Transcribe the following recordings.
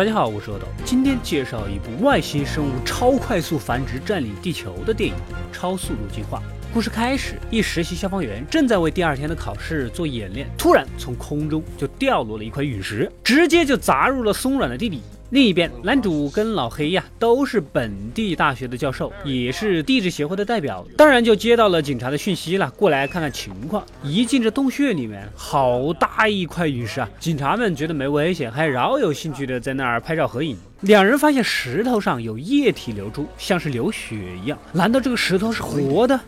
大家好，我是阿斗，今天介绍一部外星生物超快速繁殖占领地球的电影《超速度进化》。故事开始，一实习消防员正在为第二天的考试做演练，突然从空中就掉落了一块陨石，直接就砸入了松软的地底。另一边，男主跟老黑呀都是本地大学的教授，也是地质协会的代表，当然就接到了警察的讯息了，过来看看情况。一进这洞穴里面，好大一块陨石啊！警察们觉得没危险，还饶有兴趣的在那儿拍照合影。两人发现石头上有液体流出，像是流血一样，难道这个石头是活的？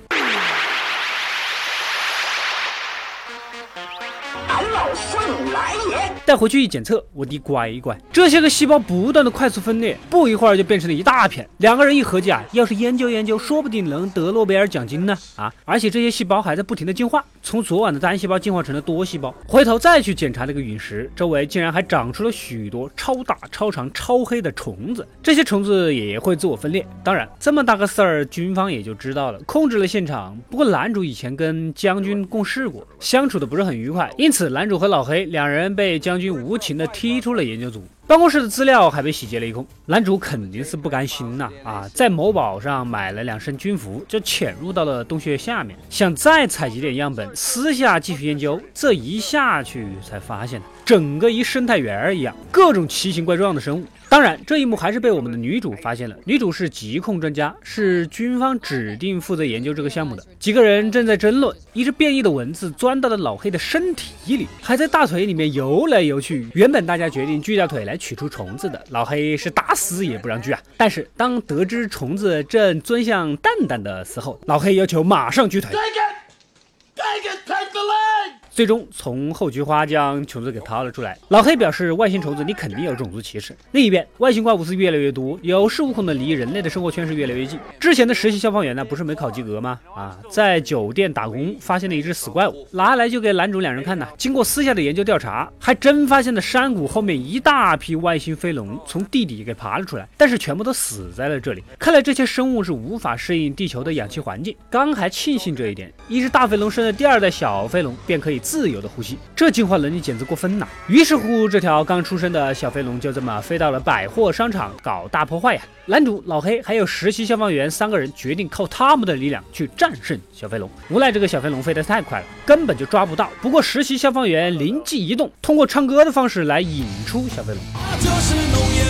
再回去一检测，我的乖乖，这些个细胞不断的快速分裂，不一会儿就变成了一大片。两个人一合计啊，要是研究研究，说不定能得诺贝尔奖金呢啊！而且这些细胞还在不停的进化，从昨晚的单细胞进化成了多细胞。回头再去检查那个陨石，周围竟然还长出了许多超大、超长、超黑的虫子。这些虫子也会自我分裂。当然，这么大个事儿，军方也就知道了，控制了现场。不过男主以前跟将军共事过，相处的不是很愉快，因此男主和老黑两人被将。军无情的踢出了研究组，办公室的资料还被洗劫了一空。男主肯定是不甘心呐啊，在某宝上买了两身军服，就潜入到了洞穴下面，想再采集点样本，私下继续研究。这一下去才发现，整个一生态园一样，各种奇形怪状的生物。当然，这一幕还是被我们的女主发现了。女主是疾控专家，是军方指定负责研究这个项目的。几个人正在争论，一只变异的蚊子钻到了老黑的身体里，还在大腿里面游来游去。原本大家决定锯掉腿来取出虫子的，老黑是打死也不让锯啊。但是当得知虫子正钻向蛋蛋的时候，老黑要求马上锯腿。最终从后菊花将虫子给掏了出来。老黑表示，外星虫子你肯定有种族歧视。另一边，外星怪物是越来越多，有恃无恐的离人类的生活圈是越来越近。之前的实习消防员呢，不是没考及格吗？啊，在酒店打工发现了一只死怪物，拿来就给男主两人看呐。经过私下的研究调查，还真发现了山谷后面一大批外星飞龙从地底给爬了出来，但是全部都死在了这里。看来这些生物是无法适应地球的氧气环境。刚还庆幸这一点，一只大飞龙生的第二代小飞龙便可以。自由的呼吸，这进化能力简直过分呐！于是乎，这条刚出生的小飞龙就这么飞到了百货商场搞大破坏呀！男主老黑还有实习消防员三个人决定靠他们的力量去战胜小飞龙。无奈这个小飞龙飞得太快了，根本就抓不到。不过实习消防员灵机一动，通过唱歌的方式来引出小飞龙。啊就是农业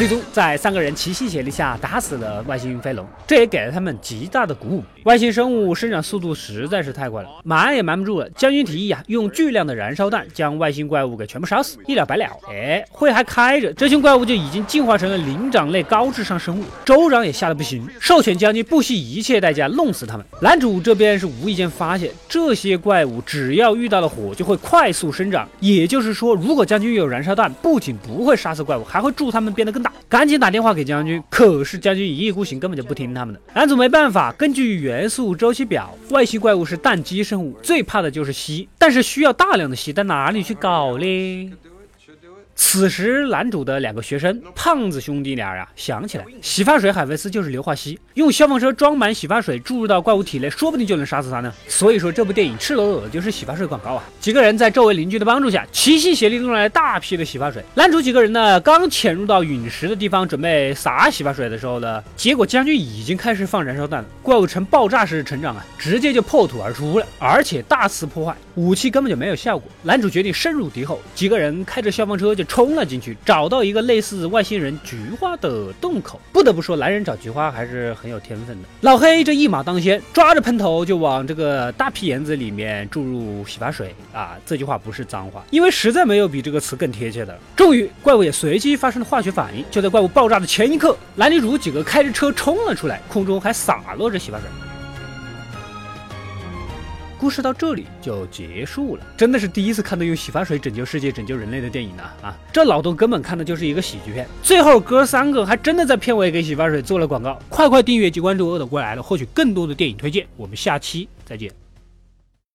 最终，在三个人齐心协力下打死了外星飞龙，这也给了他们极大的鼓舞。外星生物生长速度实在是太快了，瞒也瞒不住了。将军提议啊，用巨量的燃烧弹将外星怪物给全部烧死，一了百了。哎，会还开着，这群怪物就已经进化成了灵长类高智商生物。州长也吓得不行，授权将军不惜一切代价弄死他们。男主这边是无意间发现，这些怪物只要遇到了火就会快速生长，也就是说，如果将军有燃烧弹，不仅不会杀死怪物，还会助他们变得更大。赶紧打电话给将军，可是将军一意孤行，根本就不听他们的。男主没办法，根据元素周期表，外星怪物是蛋基生物，最怕的就是硒，但是需要大量的硒，在哪里去搞呢？此时，男主的两个学生胖子兄弟俩呀，想起来洗发水海飞丝就是硫化锡，用消防车装满洗发水注入到怪物体内，说不定就能杀死它呢。所以说，这部电影赤裸裸的就是洗发水广告啊！几个人在周围邻居的帮助下，齐心协力弄来大批的洗发水。男主几个人呢，刚潜入到陨石的地方，准备撒洗发水的时候呢，结果将军已经开始放燃烧弹了，怪物呈爆炸式成长啊，直接就破土而出了，而且大肆破坏，武器根本就没有效果。男主决定深入敌后，几个人开着消防车就。冲了进去，找到一个类似外星人菊花的洞口。不得不说，男人找菊花还是很有天分的。老黑这一马当先，抓着喷头就往这个大屁眼子里面注入洗发水啊！这句话不是脏话，因为实在没有比这个词更贴切的。终于，怪物也随机发生了化学反应。就在怪物爆炸的前一刻，男女主几个开着车冲了出来，空中还洒落着洗发水。故事到这里就结束了，真的是第一次看到用洗发水拯救世界、拯救人类的电影呢！啊，这脑洞根本看的就是一个喜剧片。最后哥三个还真的在片尾给洗发水做了广告，快快订阅及关注“饿得过来了”，获取更多的电影推荐。我们下期再见。